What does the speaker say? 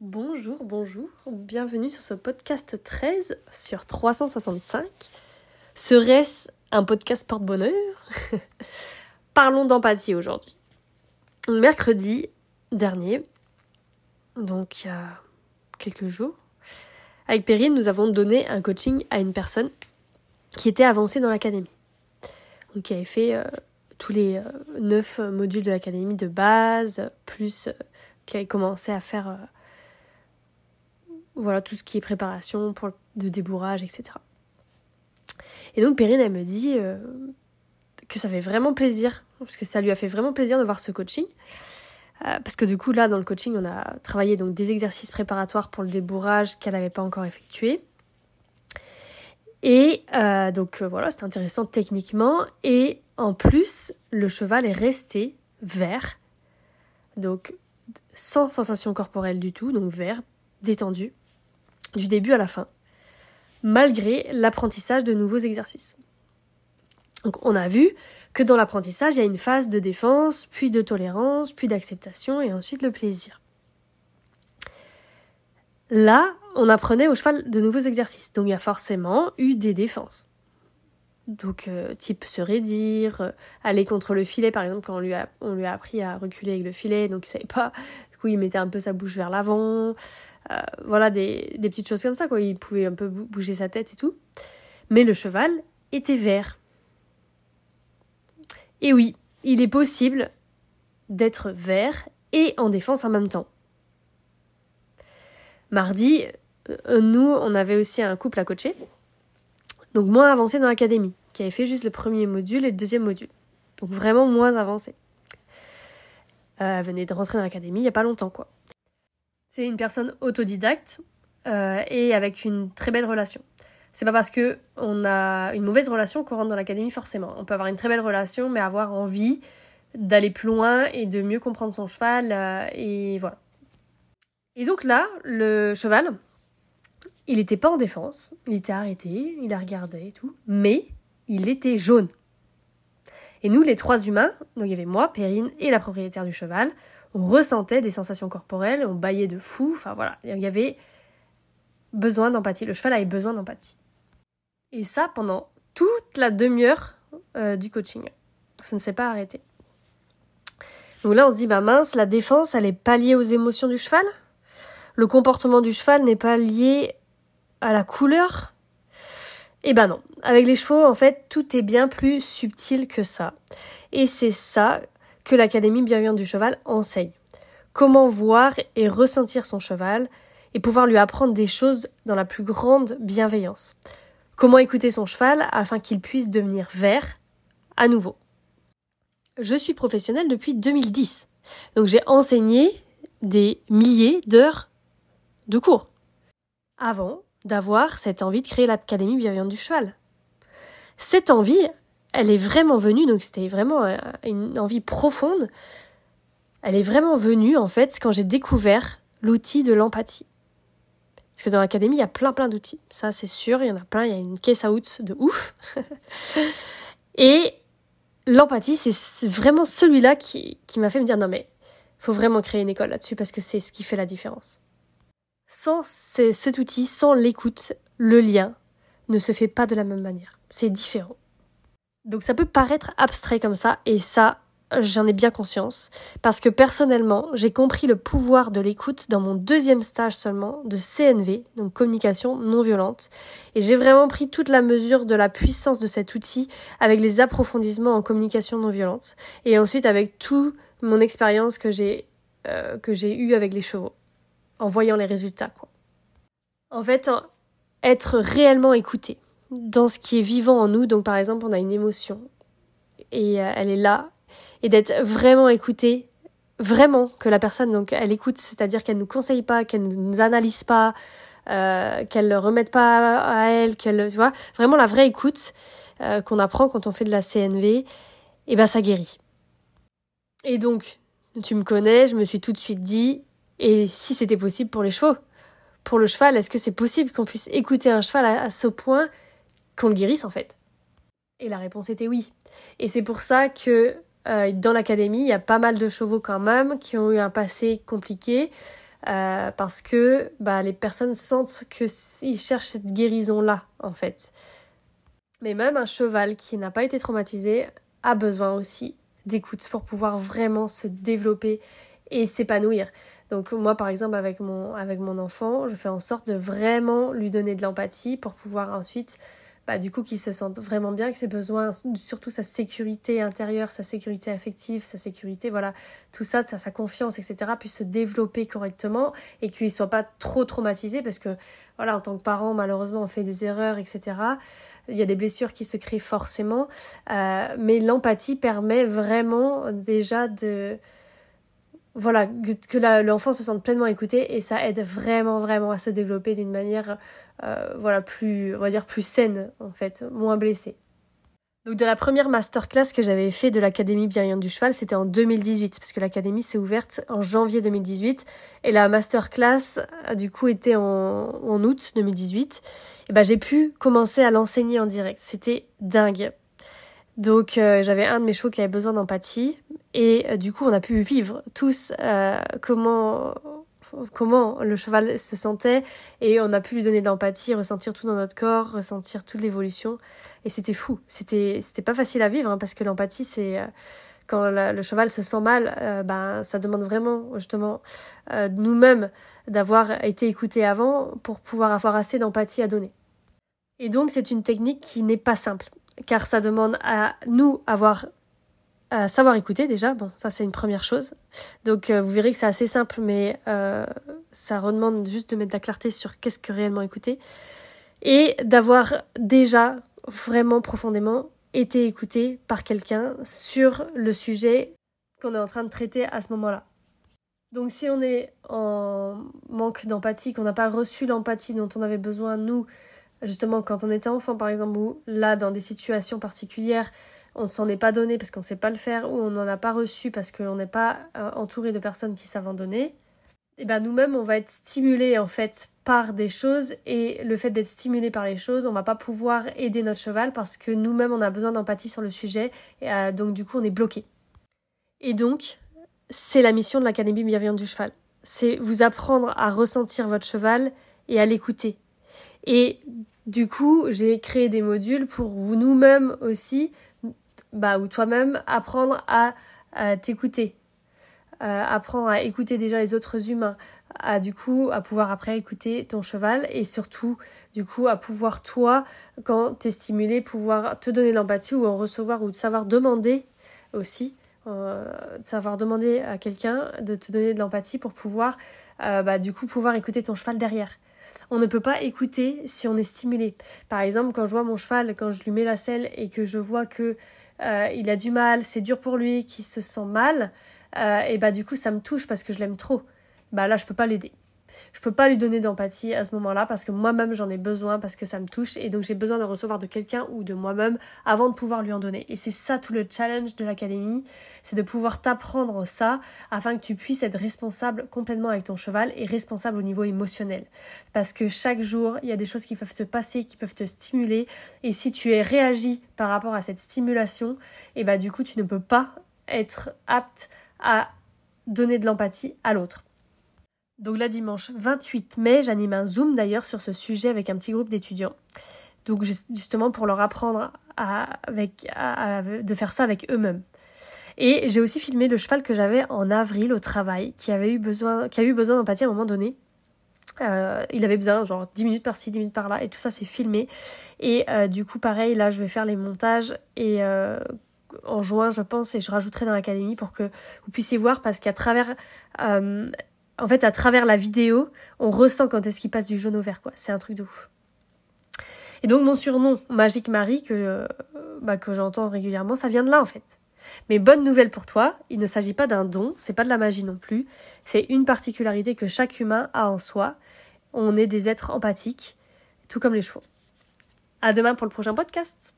Bonjour, bonjour, bienvenue sur ce podcast 13 sur 365. Serait-ce un podcast porte-bonheur? Parlons d'empathie aujourd'hui. Mercredi dernier, donc il y a quelques jours, avec Perrine, nous avons donné un coaching à une personne qui était avancée dans l'académie. Donc qui avait fait euh, tous les euh, neuf modules de l'académie de base, plus euh, qui avait commencé à faire voilà, tout ce qui est préparation pour de débourrage, etc. Et donc Perrine, elle me dit euh, que ça fait vraiment plaisir, parce que ça lui a fait vraiment plaisir de voir ce coaching. Euh, parce que du coup, là, dans le coaching, on a travaillé donc des exercices préparatoires pour le débourrage qu'elle n'avait pas encore effectué. Et euh, donc voilà, c'est intéressant techniquement. Et en plus, le cheval est resté vert. Donc sans sensation corporelle du tout, donc vert, détendu du début à la fin, malgré l'apprentissage de nouveaux exercices. Donc on a vu que dans l'apprentissage, il y a une phase de défense, puis de tolérance, puis d'acceptation et ensuite le plaisir. Là, on apprenait au cheval de nouveaux exercices, donc il y a forcément eu des défenses. Donc, euh, type se raidir, euh, aller contre le filet, par exemple, quand on lui, a, on lui a appris à reculer avec le filet, donc il savait pas, il mettait un peu sa bouche vers l'avant, euh, voilà, des, des, petites choses comme ça, quoi. Il pouvait un peu bouger sa tête et tout. Mais le cheval était vert. Et oui, il est possible d'être vert et en défense en même temps. Mardi, euh, nous, on avait aussi un couple à coacher, donc moins avancé dans l'académie, qui avait fait juste le premier module et le deuxième module. Donc vraiment moins avancé. Euh, elle venait de rentrer dans l'académie il n'y a pas longtemps, quoi. C'est une personne autodidacte euh, et avec une très belle relation. C'est pas parce que on a une mauvaise relation qu'on rentre dans l'académie forcément. On peut avoir une très belle relation, mais avoir envie d'aller plus loin et de mieux comprendre son cheval euh, et voilà. Et donc là, le cheval, il n'était pas en défense, il était arrêté, il a regardé et tout, mais il était jaune. Et nous, les trois humains, donc il y avait moi, Perrine et la propriétaire du cheval, on ressentait des sensations corporelles, on baillait de fou, enfin voilà, il y avait besoin d'empathie, le cheval avait besoin d'empathie. Et ça pendant toute la demi-heure euh, du coaching. Ça ne s'est pas arrêté. Donc là, on se dit, bah mince, la défense, elle n'est pas liée aux émotions du cheval? Le comportement du cheval n'est pas lié à la couleur? Eh ben non. Avec les chevaux, en fait, tout est bien plus subtil que ça. Et c'est ça que l'Académie bienveillante du cheval enseigne. Comment voir et ressentir son cheval et pouvoir lui apprendre des choses dans la plus grande bienveillance. Comment écouter son cheval afin qu'il puisse devenir vert à nouveau. Je suis professionnelle depuis 2010, donc j'ai enseigné des milliers d'heures de cours avant d'avoir cette envie de créer l'Académie bienveillante du cheval. Cette envie, elle est vraiment venue, donc c'était vraiment euh, une envie profonde. Elle est vraiment venue, en fait, quand j'ai découvert l'outil de l'empathie. Parce que dans l'académie, il y a plein plein d'outils. Ça, c'est sûr, il y en a plein. Il y a une case out de ouf. Et l'empathie, c'est vraiment celui-là qui, qui m'a fait me dire non mais faut vraiment créer une école là-dessus parce que c'est ce qui fait la différence. Sans cet outil, sans l'écoute, le lien ne se fait pas de la même manière. C'est différent. Donc ça peut paraître abstrait comme ça, et ça, j'en ai bien conscience, parce que personnellement, j'ai compris le pouvoir de l'écoute dans mon deuxième stage seulement de CNV, donc communication non violente, et j'ai vraiment pris toute la mesure de la puissance de cet outil avec les approfondissements en communication non violente, et ensuite avec toute mon expérience que j'ai euh, que j'ai eu avec les chevaux, en voyant les résultats. Quoi. En fait, être réellement écouté, dans ce qui est vivant en nous. Donc par exemple, on a une émotion et euh, elle est là et d'être vraiment écoutée, vraiment que la personne donc elle écoute, c'est-à-dire qu'elle nous conseille pas, qu'elle ne nous analyse pas, euh, qu'elle ne remette pas à elle, qu'elle tu vois, vraiment la vraie écoute euh, qu'on apprend quand on fait de la CNV, et eh ben ça guérit. Et donc tu me connais, je me suis tout de suite dit et si c'était possible pour les chevaux pour le cheval, est-ce que c'est possible qu'on puisse écouter un cheval à ce point qu'on le guérisse en fait? Et la réponse était oui. Et c'est pour ça que euh, dans l'académie, il y a pas mal de chevaux quand même qui ont eu un passé compliqué, euh, parce que bah, les personnes sentent qu'ils cherchent cette guérison-là, en fait. Mais même un cheval qui n'a pas été traumatisé a besoin aussi d'écoute pour pouvoir vraiment se développer et s'épanouir. Donc moi par exemple avec mon, avec mon enfant, je fais en sorte de vraiment lui donner de l'empathie pour pouvoir ensuite bah, du coup qu'il se sente vraiment bien, que ses besoins, surtout sa sécurité intérieure, sa sécurité affective, sa sécurité, voilà, tout ça, sa, confiance, etc., puisse se développer correctement et qu'il soit pas trop traumatisé parce que, voilà, en tant que parent, malheureusement, on fait des erreurs, etc. Il y a des blessures qui se créent forcément, euh, mais l'empathie permet vraiment déjà de voilà, que, l'enfant se sente pleinement écouté et ça aide vraiment, vraiment à se développer d'une manière, euh, voilà, plus, on va dire, plus saine, en fait, moins blessée. Donc de la première masterclass que j'avais fait de l'Académie Bienveillante du Cheval, c'était en 2018, parce que l'Académie s'est ouverte en janvier 2018, et la masterclass, euh, du coup, était en, en août 2018. Et ben j'ai pu commencer à l'enseigner en direct. C'était dingue. Donc euh, j'avais un de mes chevaux qui avait besoin d'empathie et euh, du coup on a pu vivre tous euh, comment comment le cheval se sentait et on a pu lui donner de l'empathie, ressentir tout dans notre corps, ressentir toute l'évolution et c'était fou. C'était c'était pas facile à vivre hein, parce que l'empathie c'est quand le cheval se sent mal, ben ça demande vraiment justement nous-mêmes d'avoir été écoutés avant pour pouvoir avoir assez d'empathie à donner. Et donc c'est une technique qui n'est pas simple car ça demande à nous avoir à savoir écouter déjà. Bon, ça c'est une première chose. Donc euh, vous verrez que c'est assez simple, mais euh, ça redemande juste de mettre de la clarté sur qu'est-ce que réellement écouter et d'avoir déjà vraiment profondément été écouté par quelqu'un sur le sujet qu'on est en train de traiter à ce moment-là. Donc si on est en manque d'empathie, qu'on n'a pas reçu l'empathie dont on avait besoin, nous, justement quand on était enfant par exemple, ou là dans des situations particulières, on s'en est pas donné parce qu'on sait pas le faire, ou on n'en a pas reçu parce qu'on n'est pas euh, entouré de personnes qui savent en donner, et eh ben nous-mêmes on va être stimulés en fait par des choses et le fait d'être stimulé par les choses, on va pas pouvoir aider notre cheval parce que nous-mêmes on a besoin d'empathie sur le sujet et euh, donc du coup on est bloqué. Et donc c'est la mission de l'Académie bienveillante du cheval, c'est vous apprendre à ressentir votre cheval et à l'écouter et du coup, j'ai créé des modules pour nous-mêmes aussi, bah, ou toi-même, apprendre à, t'écouter. Euh, apprendre à écouter déjà les autres humains, à du coup à pouvoir après écouter ton cheval et surtout du coup à pouvoir toi quand t'es stimulé pouvoir te donner l'empathie ou en recevoir ou de savoir demander aussi euh, de savoir demander à quelqu'un de te donner de l'empathie pour pouvoir euh, bah, du coup pouvoir écouter ton cheval derrière on ne peut pas écouter si on est stimulé. Par exemple, quand je vois mon cheval, quand je lui mets la selle et que je vois que euh, il a du mal, c'est dur pour lui, qu'il se sent mal, euh, et bah du coup ça me touche parce que je l'aime trop. Bah là je peux pas l'aider. Je peux pas lui donner d'empathie à ce moment-là parce que moi-même j'en ai besoin, parce que ça me touche et donc j'ai besoin de recevoir de quelqu'un ou de moi-même avant de pouvoir lui en donner. Et c'est ça tout le challenge de l'académie, c'est de pouvoir t'apprendre ça afin que tu puisses être responsable complètement avec ton cheval et responsable au niveau émotionnel. Parce que chaque jour, il y a des choses qui peuvent se passer, qui peuvent te stimuler et si tu es réagi par rapport à cette stimulation, et bah du coup tu ne peux pas être apte à donner de l'empathie à l'autre. Donc là, dimanche 28 mai, j'anime un Zoom d'ailleurs sur ce sujet avec un petit groupe d'étudiants. Donc justement pour leur apprendre à, avec, de faire ça avec eux-mêmes. Et j'ai aussi filmé le cheval que j'avais en avril au travail, qui avait eu besoin, qui a eu besoin d'empathie à un moment donné. Euh, il avait besoin genre 10 minutes par-ci, 10 minutes par-là, et tout ça c'est filmé. Et euh, du coup, pareil, là je vais faire les montages et euh, en juin, je pense, et je rajouterai dans l'académie pour que vous puissiez voir, parce qu'à travers en fait, à travers la vidéo, on ressent quand est-ce qu'il passe du jaune au vert, quoi. C'est un truc de ouf. Et donc, mon surnom, Magique Marie, que, euh, bah, que j'entends régulièrement, ça vient de là, en fait. Mais bonne nouvelle pour toi, il ne s'agit pas d'un don, c'est pas de la magie non plus. C'est une particularité que chaque humain a en soi. On est des êtres empathiques, tout comme les chevaux. À demain pour le prochain podcast.